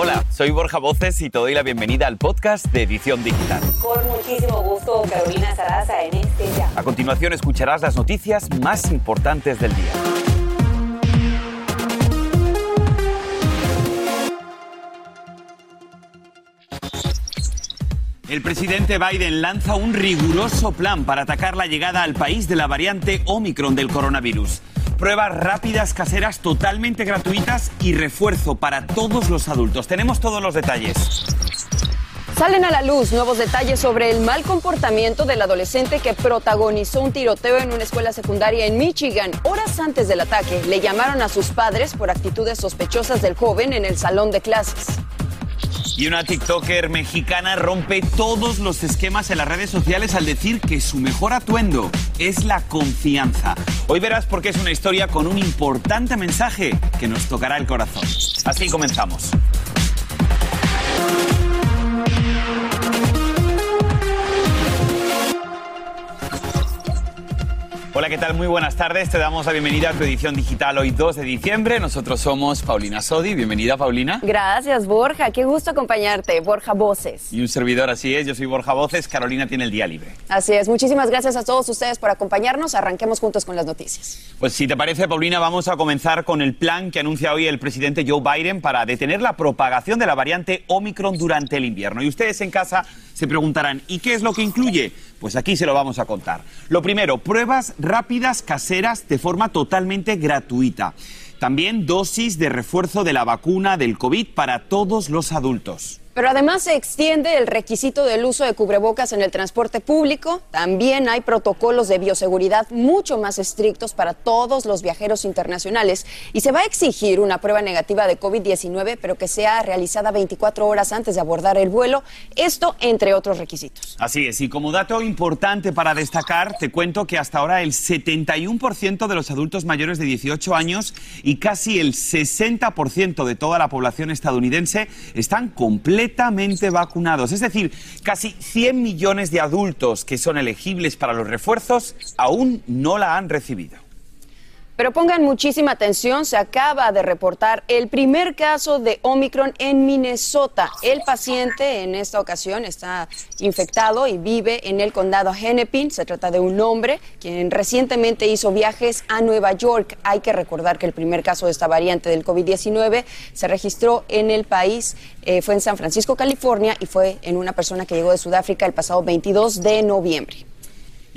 Hola, soy Borja Voces y te doy la bienvenida al podcast de Edición Digital. Con muchísimo gusto, Carolina Sarasa en este ya. A continuación escucharás las noticias más importantes del día. El presidente Biden lanza un riguroso plan para atacar la llegada al país de la variante Omicron del coronavirus. Pruebas rápidas caseras totalmente gratuitas y refuerzo para todos los adultos. Tenemos todos los detalles. Salen a la luz nuevos detalles sobre el mal comportamiento del adolescente que protagonizó un tiroteo en una escuela secundaria en Michigan. Horas antes del ataque, le llamaron a sus padres por actitudes sospechosas del joven en el salón de clases. Y una TikToker mexicana rompe todos los esquemas en las redes sociales al decir que su mejor atuendo es la confianza. Hoy verás por qué es una historia con un importante mensaje que nos tocará el corazón. Así comenzamos. Hola, ¿qué tal? Muy buenas tardes. Te damos la bienvenida a tu edición digital hoy 2 de diciembre. Nosotros somos Paulina Sodi. Bienvenida, Paulina. Gracias, Borja. Qué gusto acompañarte. Borja Voces. Y un servidor, así es. Yo soy Borja Voces. Carolina tiene el día libre. Así es. Muchísimas gracias a todos ustedes por acompañarnos. Arranquemos juntos con las noticias. Pues si te parece, Paulina, vamos a comenzar con el plan que anuncia hoy el presidente Joe Biden para detener la propagación de la variante Omicron durante el invierno. Y ustedes en casa se preguntarán, ¿y qué es lo que incluye? Pues aquí se lo vamos a contar. Lo primero, pruebas rápidas caseras de forma totalmente gratuita. También dosis de refuerzo de la vacuna del COVID para todos los adultos. Pero además se extiende el requisito del uso de cubrebocas en el transporte público. También hay protocolos de bioseguridad mucho más estrictos para todos los viajeros internacionales. Y se va a exigir una prueba negativa de COVID-19, pero que sea realizada 24 horas antes de abordar el vuelo. Esto entre otros requisitos. Así es. Y como dato importante para destacar, te cuento que hasta ahora el 71% de los adultos mayores de 18 años y casi el 60% de toda la población estadounidense están completamente completamente vacunados. Es decir, casi 100 millones de adultos que son elegibles para los refuerzos aún no la han recibido. Pero pongan muchísima atención, se acaba de reportar el primer caso de Omicron en Minnesota. El paciente en esta ocasión está infectado y vive en el condado Hennepin. Se trata de un hombre quien recientemente hizo viajes a Nueva York. Hay que recordar que el primer caso de esta variante del COVID-19 se registró en el país, eh, fue en San Francisco, California, y fue en una persona que llegó de Sudáfrica el pasado 22 de noviembre.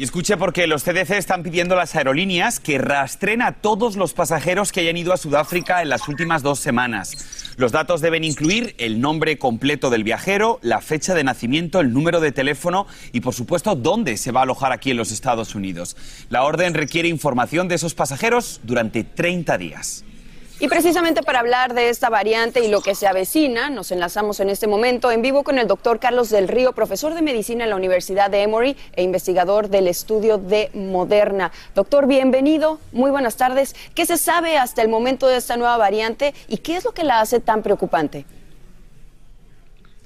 Y escuche porque los CDC están pidiendo a las aerolíneas que rastren a todos los pasajeros que hayan ido a Sudáfrica en las últimas dos semanas. Los datos deben incluir el nombre completo del viajero, la fecha de nacimiento, el número de teléfono y, por supuesto, dónde se va a alojar aquí en los Estados Unidos. La orden requiere información de esos pasajeros durante 30 días. Y precisamente para hablar de esta variante y lo que se avecina, nos enlazamos en este momento en vivo con el doctor Carlos del Río, profesor de medicina en la Universidad de Emory e investigador del estudio de Moderna. Doctor, bienvenido, muy buenas tardes. ¿Qué se sabe hasta el momento de esta nueva variante y qué es lo que la hace tan preocupante?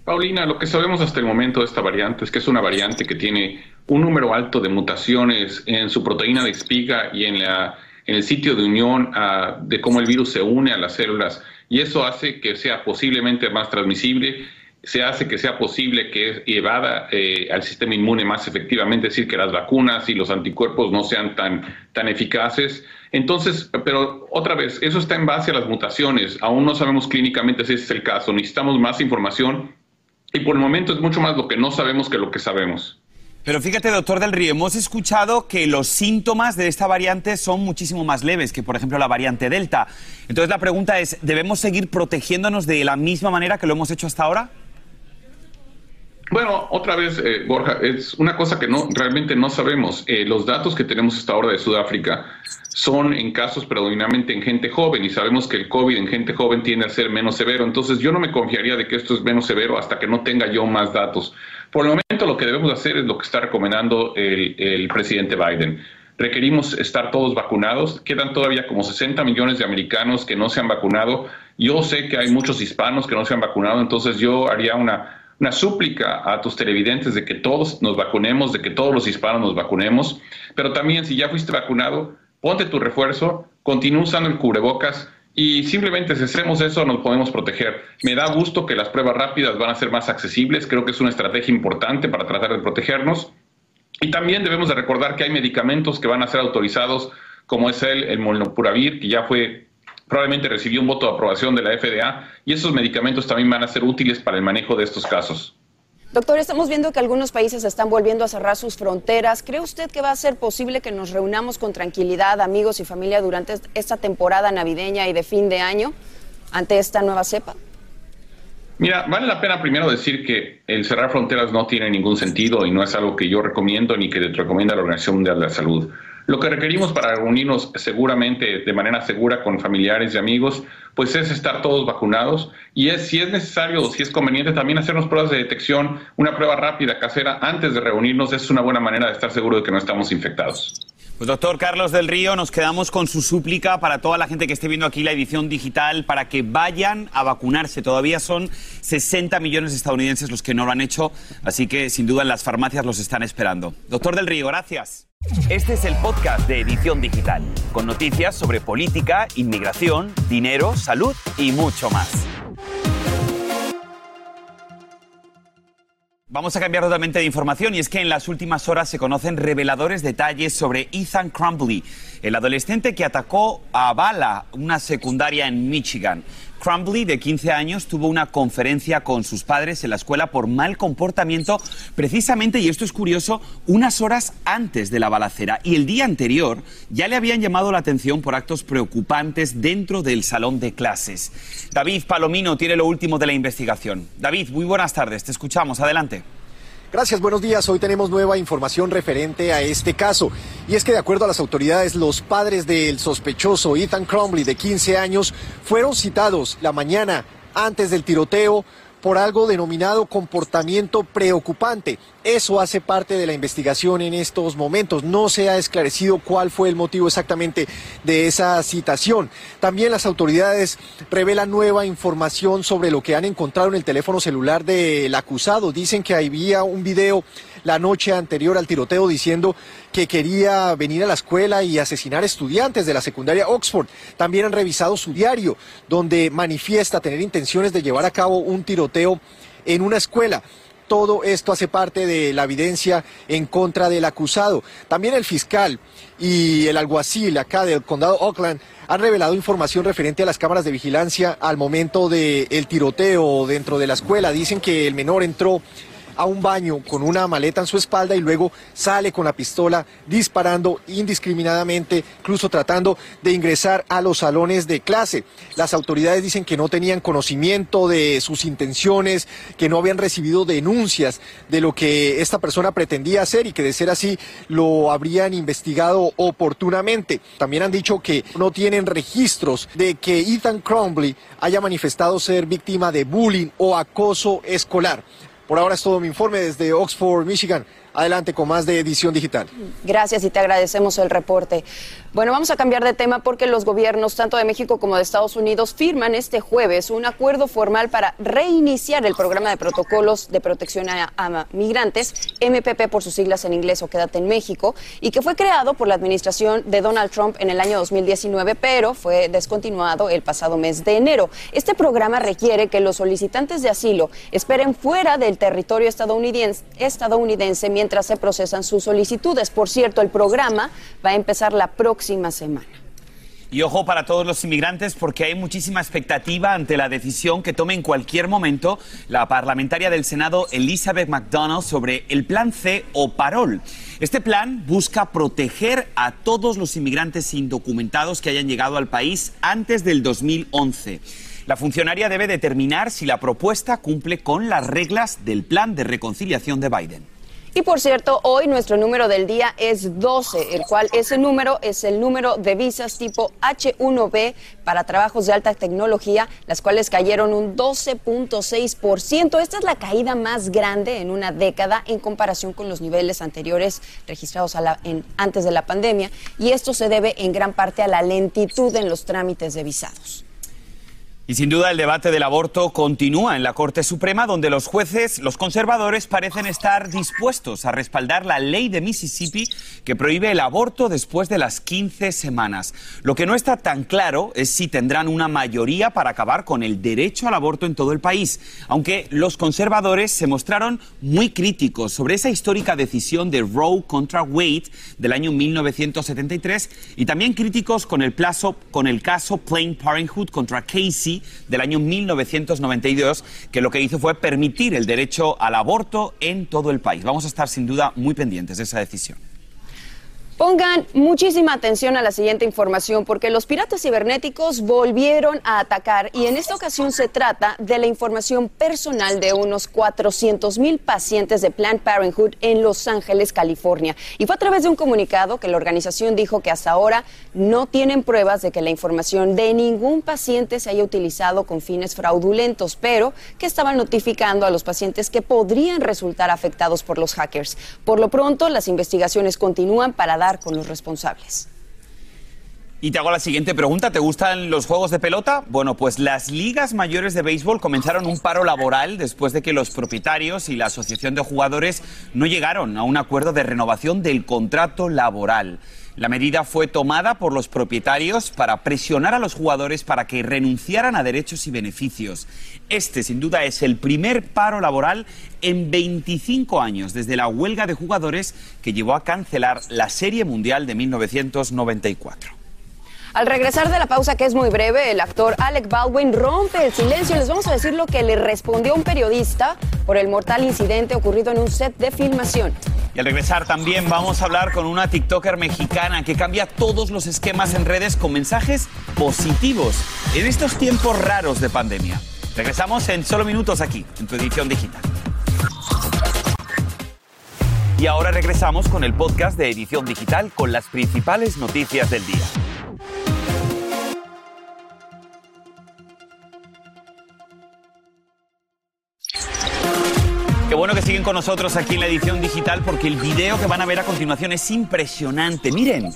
Paulina, lo que sabemos hasta el momento de esta variante es que es una variante que tiene un número alto de mutaciones en su proteína de espiga y en la en el sitio de unión de cómo el virus se une a las células y eso hace que sea posiblemente más transmisible, se hace que sea posible que evada eh, al sistema inmune más efectivamente, es decir, que las vacunas y los anticuerpos no sean tan, tan eficaces. Entonces, pero otra vez, eso está en base a las mutaciones. Aún no sabemos clínicamente si ese es el caso. Necesitamos más información y por el momento es mucho más lo que no sabemos que lo que sabemos. Pero fíjate, doctor Del Río, hemos escuchado que los síntomas de esta variante son muchísimo más leves que, por ejemplo, la variante Delta. Entonces la pregunta es, ¿debemos seguir protegiéndonos de la misma manera que lo hemos hecho hasta ahora? Bueno, otra vez, eh, Borja, es una cosa que no realmente no sabemos. Eh, los datos que tenemos hasta ahora de Sudáfrica son en casos predominantemente en gente joven y sabemos que el COVID en gente joven tiende a ser menos severo. Entonces yo no me confiaría de que esto es menos severo hasta que no tenga yo más datos. Por lo que debemos hacer es lo que está recomendando el, presidente Biden. Requerimos estar todos vacunados. Quedan todavía como 60 millones de americanos que no se han vacunado. Yo sé que hay muchos hispanos que no se han vacunado, entonces yo haría una, una súplica a tus televidentes de que todos nos vacunemos, de que todos los hispanos nos vacunemos. Pero también si ya fuiste vacunado, ponte tu refuerzo, continúa usando el cubrebocas y simplemente si hacemos eso nos podemos proteger. Me da gusto que las pruebas rápidas van a ser más accesibles, creo que es una estrategia importante para tratar de protegernos. Y también debemos de recordar que hay medicamentos que van a ser autorizados, como es el, el molnupiravir, que ya fue probablemente recibió un voto de aprobación de la FDA, y esos medicamentos también van a ser útiles para el manejo de estos casos. Doctor, estamos viendo que algunos países están volviendo a cerrar sus fronteras. ¿Cree usted que va a ser posible que nos reunamos con tranquilidad, amigos y familia, durante esta temporada navideña y de fin de año ante esta nueva cepa? Mira, vale la pena primero decir que el cerrar fronteras no tiene ningún sentido y no es algo que yo recomiendo ni que recomienda la Organización Mundial de la Salud. Lo que requerimos para reunirnos seguramente de manera segura con familiares y amigos, pues es estar todos vacunados y es si es necesario o si es conveniente también hacernos pruebas de detección, una prueba rápida casera antes de reunirnos es una buena manera de estar seguro de que no estamos infectados. Pues doctor Carlos del Río, nos quedamos con su súplica para toda la gente que esté viendo aquí la edición digital para que vayan a vacunarse. Todavía son 60 millones de estadounidenses los que no lo han hecho, así que sin duda las farmacias los están esperando. Doctor del Río, gracias. Este es el podcast de Edición Digital, con noticias sobre política, inmigración, dinero, salud y mucho más. Vamos a cambiar totalmente de información y es que en las últimas horas se conocen reveladores detalles sobre Ethan Crumbley, el adolescente que atacó a bala una secundaria en Michigan. Crumbley, de 15 años, tuvo una conferencia con sus padres en la escuela por mal comportamiento, precisamente, y esto es curioso, unas horas antes de la balacera. Y el día anterior ya le habían llamado la atención por actos preocupantes dentro del salón de clases. David Palomino tiene lo último de la investigación. David, muy buenas tardes, te escuchamos, adelante. Gracias, buenos días. Hoy tenemos nueva información referente a este caso. Y es que de acuerdo a las autoridades, los padres del sospechoso Ethan Crumbley, de 15 años, fueron citados la mañana antes del tiroteo por algo denominado comportamiento preocupante. Eso hace parte de la investigación en estos momentos. No se ha esclarecido cuál fue el motivo exactamente de esa citación. También las autoridades revelan nueva información sobre lo que han encontrado en el teléfono celular del acusado. Dicen que había un video la noche anterior al tiroteo diciendo que quería venir a la escuela y asesinar estudiantes de la secundaria Oxford. También han revisado su diario, donde manifiesta tener intenciones de llevar a cabo un tiroteo en una escuela. Todo esto hace parte de la evidencia en contra del acusado. También el fiscal y el alguacil acá del condado Oakland han revelado información referente a las cámaras de vigilancia al momento del tiroteo dentro de la escuela. Dicen que el menor entró a un baño con una maleta en su espalda y luego sale con la pistola disparando indiscriminadamente, incluso tratando de ingresar a los salones de clase. Las autoridades dicen que no tenían conocimiento de sus intenciones, que no habían recibido denuncias de lo que esta persona pretendía hacer y que de ser así lo habrían investigado oportunamente. También han dicho que no tienen registros de que Ethan Crumbley haya manifestado ser víctima de bullying o acoso escolar. Por ahora es todo mi informe desde Oxford, Michigan. Adelante con más de edición digital. Gracias y te agradecemos el reporte. Bueno, vamos a cambiar de tema porque los gobiernos, tanto de México como de Estados Unidos, firman este jueves un acuerdo formal para reiniciar el programa de protocolos de protección a, migrantes, MPP por sus siglas en inglés o Quédate en México, y que fue creado por la administración de Donald Trump en el año 2019, pero fue descontinuado el pasado mes de enero. Este programa requiere que los solicitantes de asilo esperen fuera del territorio estadounidense, estadounidense mientras se procesan sus solicitudes. Por cierto, el programa va a empezar la próxima semana. Y ojo para todos los inmigrantes porque hay muchísima expectativa ante la decisión que tome en cualquier momento la parlamentaria del Senado Elizabeth McDonald sobre el plan C o Parol. Este plan busca proteger a todos los inmigrantes indocumentados que hayan llegado al país antes del 2011. La funcionaria debe determinar si la propuesta cumple con las reglas del plan de reconciliación de Biden. Y por cierto, hoy nuestro número del día es 12, el cual ese número es el número de visas tipo H1B para trabajos de alta tecnología, las cuales cayeron un 12.6%. Esta es la caída más grande en una década en comparación con los niveles anteriores registrados antes de la pandemia. Y esto se debe en gran parte a la lentitud en los trámites de visados. Y sin duda el debate del aborto continúa en la Corte Suprema, donde los jueces, los conservadores, parecen estar dispuestos a respaldar la ley de Mississippi que prohíbe el aborto después de las 15 semanas. Lo que no está tan claro es si tendrán una mayoría para acabar con el derecho al aborto en todo el país, aunque los conservadores se mostraron muy críticos sobre esa histórica decisión de Roe contra Wade del año 1973 y también críticos con el, plazo, con el caso Planned Parenthood contra Casey del año 1992, que lo que hizo fue permitir el derecho al aborto en todo el país. Vamos a estar sin duda muy pendientes de esa decisión. Pongan muchísima atención a la siguiente información porque los piratas cibernéticos volvieron a atacar y en esta ocasión se trata de la información personal de unos 400 mil pacientes de Planned Parenthood en Los Ángeles, California. Y fue a través de un comunicado que la organización dijo que hasta ahora no tienen pruebas de que la información de ningún paciente se haya utilizado con fines fraudulentos, pero que estaban notificando a los pacientes que podrían resultar afectados por los hackers. Por lo pronto, las investigaciones continúan para dar con los responsables. Y te hago la siguiente pregunta, ¿te gustan los juegos de pelota? Bueno, pues las ligas mayores de béisbol comenzaron un paro laboral después de que los propietarios y la asociación de jugadores no llegaron a un acuerdo de renovación del contrato laboral. La medida fue tomada por los propietarios para presionar a los jugadores para que renunciaran a derechos y beneficios. Este, sin duda, es el primer paro laboral en 25 años desde la huelga de jugadores que llevó a cancelar la Serie Mundial de 1994. Al regresar de la pausa, que es muy breve, el actor Alec Baldwin rompe el silencio. Les vamos a decir lo que le respondió un periodista por el mortal incidente ocurrido en un set de filmación. Y al regresar también vamos a hablar con una TikToker mexicana que cambia todos los esquemas en redes con mensajes positivos en estos tiempos raros de pandemia. Regresamos en solo minutos aquí, en tu edición digital. Y ahora regresamos con el podcast de Edición Digital con las principales noticias del día. Con nosotros aquí en la edición digital porque el video que van a ver a continuación es impresionante. Miren,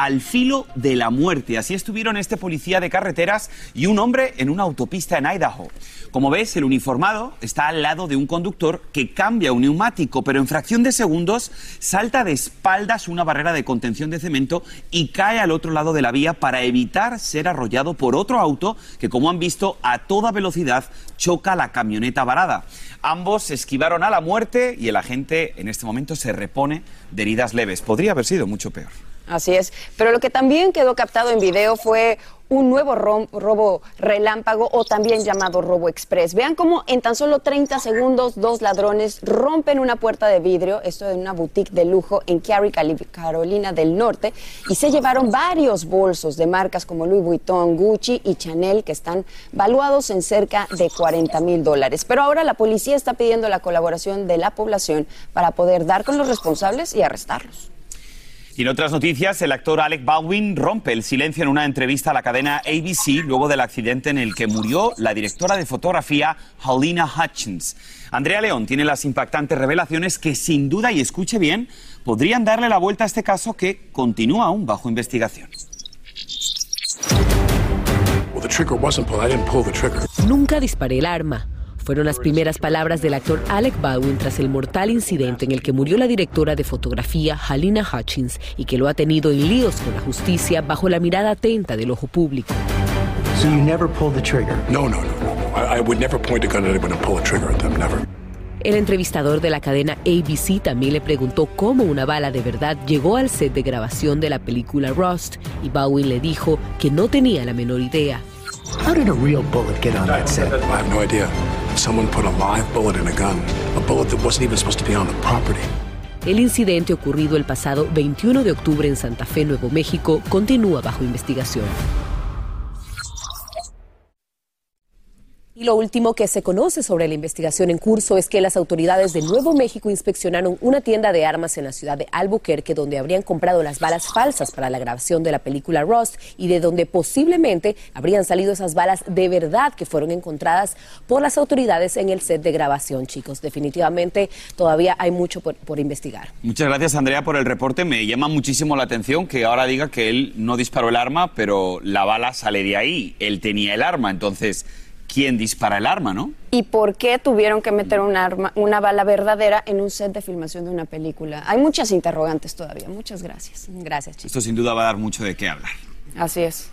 al filo de la muerte. Así estuvieron este policía de carreteras y un hombre en una autopista en Idaho. Como ves, el uniformado está al lado de un conductor que cambia un neumático, pero en fracción de segundos salta de espaldas una barrera de contención de cemento y cae al otro lado de la vía para evitar ser arrollado por otro auto que, como han visto, a toda velocidad choca la camioneta varada. Ambos esquivaron a la muerte y el agente en este momento se repone de heridas leves. Podría haber sido mucho peor. Así es. Pero lo que también quedó captado en video fue un nuevo robo relámpago o también llamado robo express. Vean cómo en tan solo 30 segundos dos ladrones rompen una puerta de vidrio, esto en una boutique de lujo en Cary, Carolina del Norte, y se llevaron varios bolsos de marcas como Louis Vuitton, Gucci y Chanel que están valuados en cerca de 40 mil dólares. Pero ahora la policía está pidiendo la colaboración de la población para poder dar con los responsables y arrestarlos. Y en otras noticias, el actor Alec Baldwin rompe el silencio en una entrevista a la cadena ABC luego del accidente en el que murió la directora de fotografía Halina Hutchins. Andrea León tiene las impactantes revelaciones que sin duda, y escuche bien, podrían darle la vuelta a este caso que continúa aún bajo investigación. Nunca disparé el arma. Fueron las primeras palabras del actor Alec Baldwin tras el mortal incidente en el que murió la directora de fotografía Halina Hutchins y que lo ha tenido en líos con la justicia bajo la mirada atenta del ojo público. So you never pulled the trigger? No, no, no, no. I, I would never point a gun at anyone and pull a trigger at them, never. El entrevistador de la cadena ABC también le preguntó cómo una bala de verdad llegó al set de grabación de la película Rust y Baldwin le dijo que no tenía la menor idea. How did a real bullet get on that set? I have no idea. Someone put a live bullet in a gun, a bullet that wasn't even supposed to be on the property. El incidente ocurrido el pasado 21 de octubre en Santa Fe, Nuevo México, continúa bajo investigación. Y lo último que se conoce sobre la investigación en curso es que las autoridades de Nuevo México inspeccionaron una tienda de armas en la ciudad de Albuquerque donde habrían comprado las balas falsas para la grabación de la película Rust y de donde posiblemente habrían salido esas balas de verdad que fueron encontradas por las autoridades en el set de grabación, chicos. Definitivamente todavía hay mucho por, por investigar. Muchas gracias, Andrea, por el reporte. Me llama muchísimo la atención que ahora diga que él no disparó el arma, pero la bala sale de ahí. Él tenía el arma, entonces quién dispara el arma, ¿no? ¿Y por qué tuvieron que meter un arma, una bala verdadera en un set de filmación de una película? Hay muchas interrogantes todavía. Muchas gracias. Gracias, chicos. Esto sin duda va a dar mucho de qué hablar. Así es.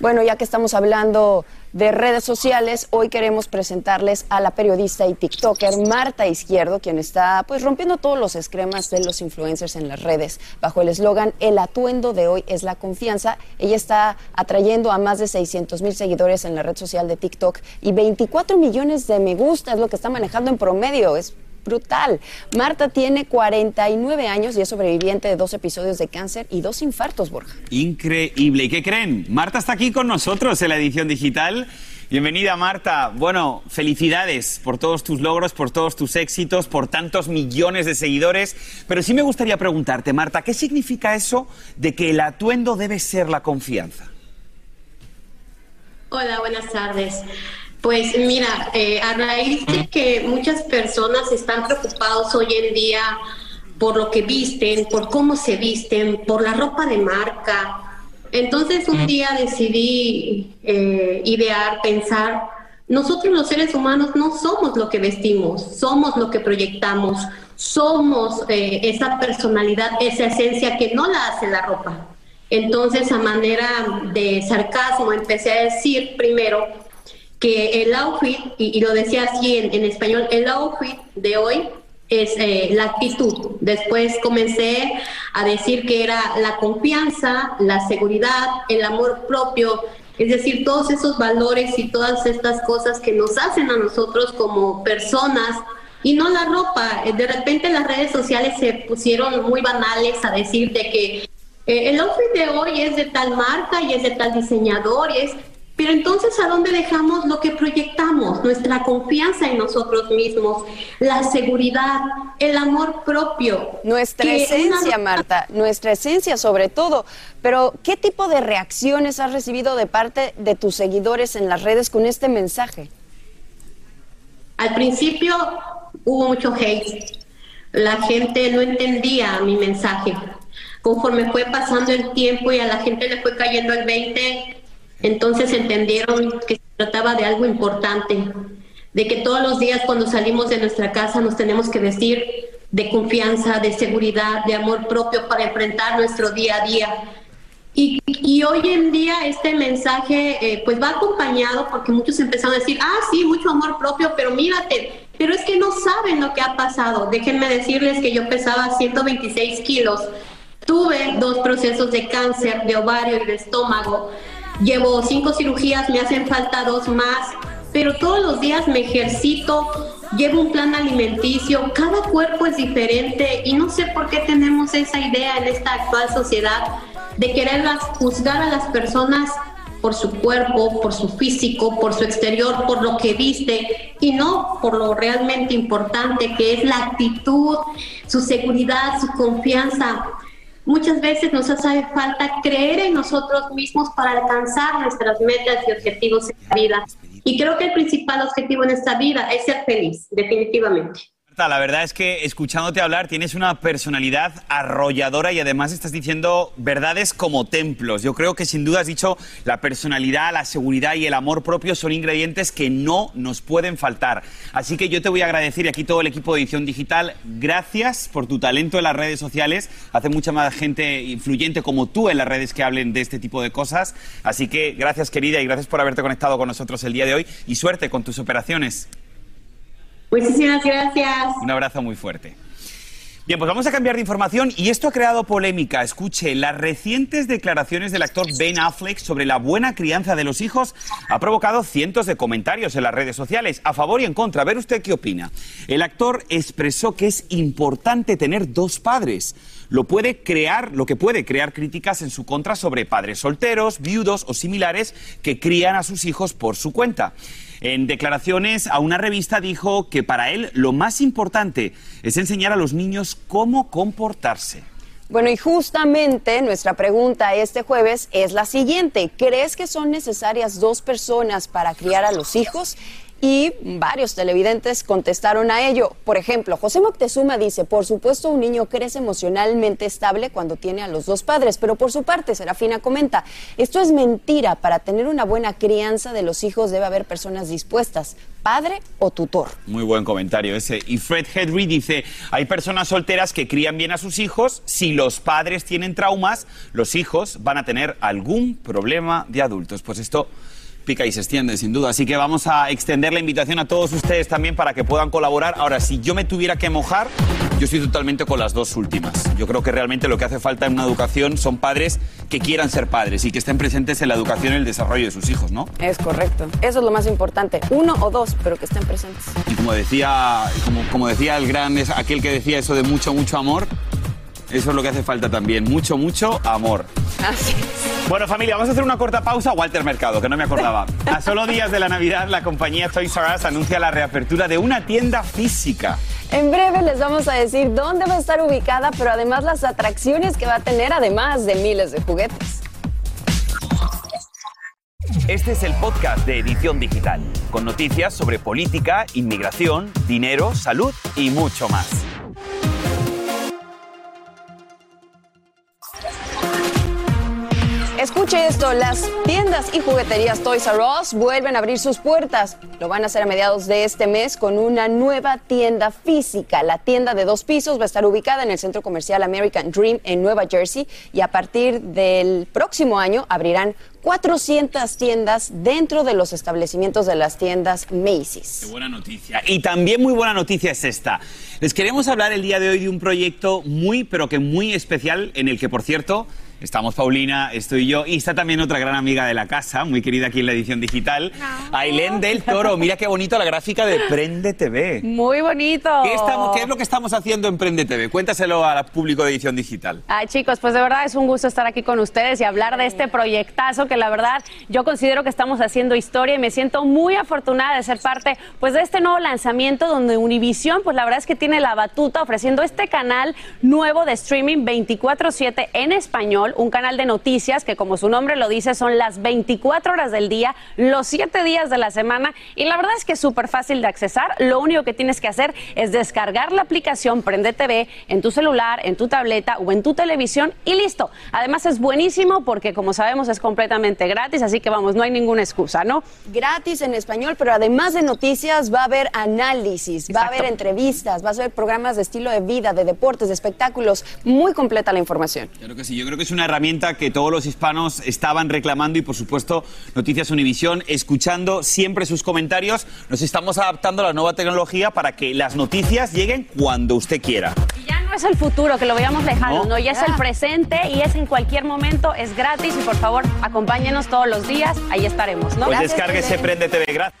Bueno, ya que estamos hablando de redes sociales, hoy queremos presentarles a la periodista y TikToker Marta Izquierdo, quien está pues rompiendo todos los esquemas de los influencers en las redes. Bajo el eslogan El atuendo de hoy es la confianza, ella está atrayendo a más de 600 mil seguidores en la red social de TikTok y 24 millones de me gusta es lo que está manejando en promedio. Es brutal. Marta tiene 49 años y es sobreviviente de dos episodios de cáncer y dos infartos, Borja. Increíble. ¿Y qué creen? Marta está aquí con nosotros en la edición digital. Bienvenida, Marta. Bueno, felicidades por todos tus logros, por todos tus éxitos, por tantos millones de seguidores. Pero sí me gustaría preguntarte, Marta, ¿qué significa eso de que el atuendo debe ser la confianza? Hola, buenas tardes. Pues mira, eh, a raíz de que muchas personas están preocupados hoy en día por lo que visten, por cómo se visten, por la ropa de marca, entonces un día decidí eh, idear, pensar, nosotros los seres humanos no somos lo que vestimos, somos lo que proyectamos, somos eh, esa personalidad, esa esencia que no la hace la ropa. Entonces, a manera de sarcasmo, empecé a decir primero, que el outfit, y, lo decía así en, español, el outfit de hoy es eh, la actitud. Después comencé a decir que era la confianza, la seguridad, el amor propio, es decir, todos esos valores y todas estas cosas que nos hacen a nosotros como personas y no la ropa. De repente las redes sociales se pusieron muy banales a decir de que eh, el outfit de hoy es de tal marca y es de tal diseñador es pero entonces, ¿a dónde dejamos lo que proyectamos? Nuestra confianza en nosotros mismos, la seguridad, el amor propio. Nuestra esencia, Marta, nuestra esencia sobre todo. Pero, ¿qué tipo de reacciones has recibido de parte de tus seguidores en las redes con este mensaje? Al principio hubo mucho hate. La gente no entendía mi mensaje. Conforme fue pasando el tiempo y a la gente le fue cayendo el 20, entonces entendieron que se trataba de algo importante, de que todos los días cuando salimos de nuestra casa nos tenemos que vestir de confianza, de seguridad, de amor propio para enfrentar nuestro día a día. Y, hoy en día este mensaje eh, pues va acompañado porque muchos empezaron a decir, ah, sí, mucho amor propio, pero mírate, pero es que no saben lo que ha pasado. Déjenme decirles que yo pesaba 126 kilos, tuve dos procesos de cáncer de ovario y de estómago. Llevo cinco cirugías, me hacen falta dos más, pero todos los días me ejercito, llevo un plan alimenticio, cada cuerpo es diferente y no sé por qué tenemos esa idea en esta actual sociedad de querer juzgar a las personas por su cuerpo, por su físico, por su exterior, por lo que viste y no por lo realmente importante que es la actitud, su seguridad, su confianza muchas veces nos hace falta creer en nosotros mismos para alcanzar nuestras metas y objetivos en la vida. Y creo que el principal objetivo en esta vida es ser feliz, definitivamente la verdad es que escuchándote hablar tienes una personalidad arrolladora y además estás diciendo verdades como templos. Yo creo que sin duda has dicho la personalidad, la seguridad y el amor propio son ingredientes que no nos pueden faltar. Así que yo te voy a agradecer y aquí todo el equipo de edición digital, gracias por tu talento en las redes sociales. Hace mucha más gente influyente como tú en las redes que hablen de este tipo de cosas. Así que gracias querida y gracias por haberte conectado con nosotros el día de hoy y suerte con tus operaciones. Muchísimas gracias. Un abrazo muy fuerte. Bien, pues vamos a cambiar de información y esto ha creado polémica. Escuche, las recientes declaraciones del actor Ben Affleck sobre la buena crianza de los hijos ha provocado cientos de comentarios en las redes sociales, a favor y en contra. A ver usted qué opina. El actor expresó que es importante tener dos padres. Lo puede crear, lo que puede crear críticas en su contra sobre padres solteros, viudos o similares que crían a sus hijos por su cuenta. En declaraciones a una revista dijo que para él lo más importante es enseñar a los niños cómo comportarse. Bueno, y justamente nuestra pregunta este jueves es la siguiente. ¿Crees que son necesarias dos personas para criar a los hijos? Y varios televidentes contestaron a ello. Por ejemplo, José Moctezuma dice, por supuesto un niño crece emocionalmente estable cuando tiene a los dos padres, pero por su parte, Serafina comenta, esto es mentira, para tener una buena crianza de los hijos debe haber personas dispuestas, padre o tutor. Muy buen comentario ese. Y Fred Henry dice, hay personas solteras que crían bien a sus hijos, si los padres tienen traumas, los hijos van a tener algún problema de adultos. Pues esto pica y se extiende, sin duda. Así que vamos a extender la invitación a todos ustedes también para que puedan colaborar. Ahora, si yo me tuviera que mojar, yo estoy totalmente con las dos últimas. Yo creo que realmente lo que hace falta en una educación son padres que quieran ser padres y que estén presentes en la educación y el desarrollo de sus hijos, ¿no? Es correcto. Eso es lo más importante. Uno o dos, pero que estén presentes. Y como decía, como, como decía el gran, aquel que decía eso de mucho, mucho amor, eso es lo que hace falta también. Mucho, mucho amor. Así es. Bueno, familia, vamos a hacer una corta pausa. Walter Mercado, que no me acordaba. A solo días de la Navidad, la compañía Toys R Us anuncia la reapertura de una tienda física. En breve les vamos a decir dónde va a estar ubicada, pero además las atracciones que va a tener, además de miles de juguetes. Este es el podcast de Edición Digital, con noticias sobre política, inmigración, dinero, salud y mucho más. Escuche esto, las tiendas y jugueterías Toys R Us vuelven a abrir sus puertas. Lo van a hacer a mediados de este mes con una nueva tienda física. La tienda de dos pisos va a estar ubicada en el centro comercial American Dream en Nueva Jersey y a partir del próximo año abrirán 400 tiendas dentro de los establecimientos de las tiendas Macy's. Qué buena noticia. Y también muy buena noticia es esta. Les queremos hablar el día de hoy de un proyecto muy, pero que muy especial, en el que, por cierto, estamos Paulina, estoy yo, y está también otra gran amiga de la casa, muy querida aquí en la edición digital, Ailén del Toro. Mira qué bonito la gráfica de Prende TV. Muy bonito. ¿Qué, estamos- qué es lo que estamos haciendo en Prende TV? Cuéntaselo al público de edición digital. Ay, chicos, pues de verdad es un gusto estar aquí con ustedes y hablar de este proyectazo que la verdad yo considero que estamos haciendo historia y me siento muy afortunada de ser parte pues de este nuevo lanzamiento donde Univision pues la verdad es que tiene la batuta ofreciendo este canal nuevo de streaming 24/7 en español, un canal de noticias que como su nombre lo dice son las 24 horas del día, los 7 días de la semana y la verdad es que es súper fácil de accesar. Lo único que tienes que hacer es descargar la aplicación Prende TV en tu celular, en tu tableta o en tu televisión y listo. Además es buenísimo porque como sabemos es completamente gratis, así que vamos, no hay ninguna excusa, ¿no? Gratis en español, pero además de noticias va a haber análisis, va a haber entrevistas, va a haber programas de estilo de vida, de deportes, de espectáculos. Muy completa la información. Claro que sí, yo creo que es una herramienta que todos los hispanos estaban reclamando y por supuesto Noticias Univisión, escuchando siempre sus comentarios, nos estamos adaptando a la nueva tecnología para que las noticias lleguen cuando usted quiera. Y ya no es el futuro, que lo veíamos lejano, No. ¿no? Ya es el presente y es en cualquier momento, es gratis y por favor acompáñenos todos los días, ahí estaremos, ¿no? Pues descárguese Prende TV, gracias.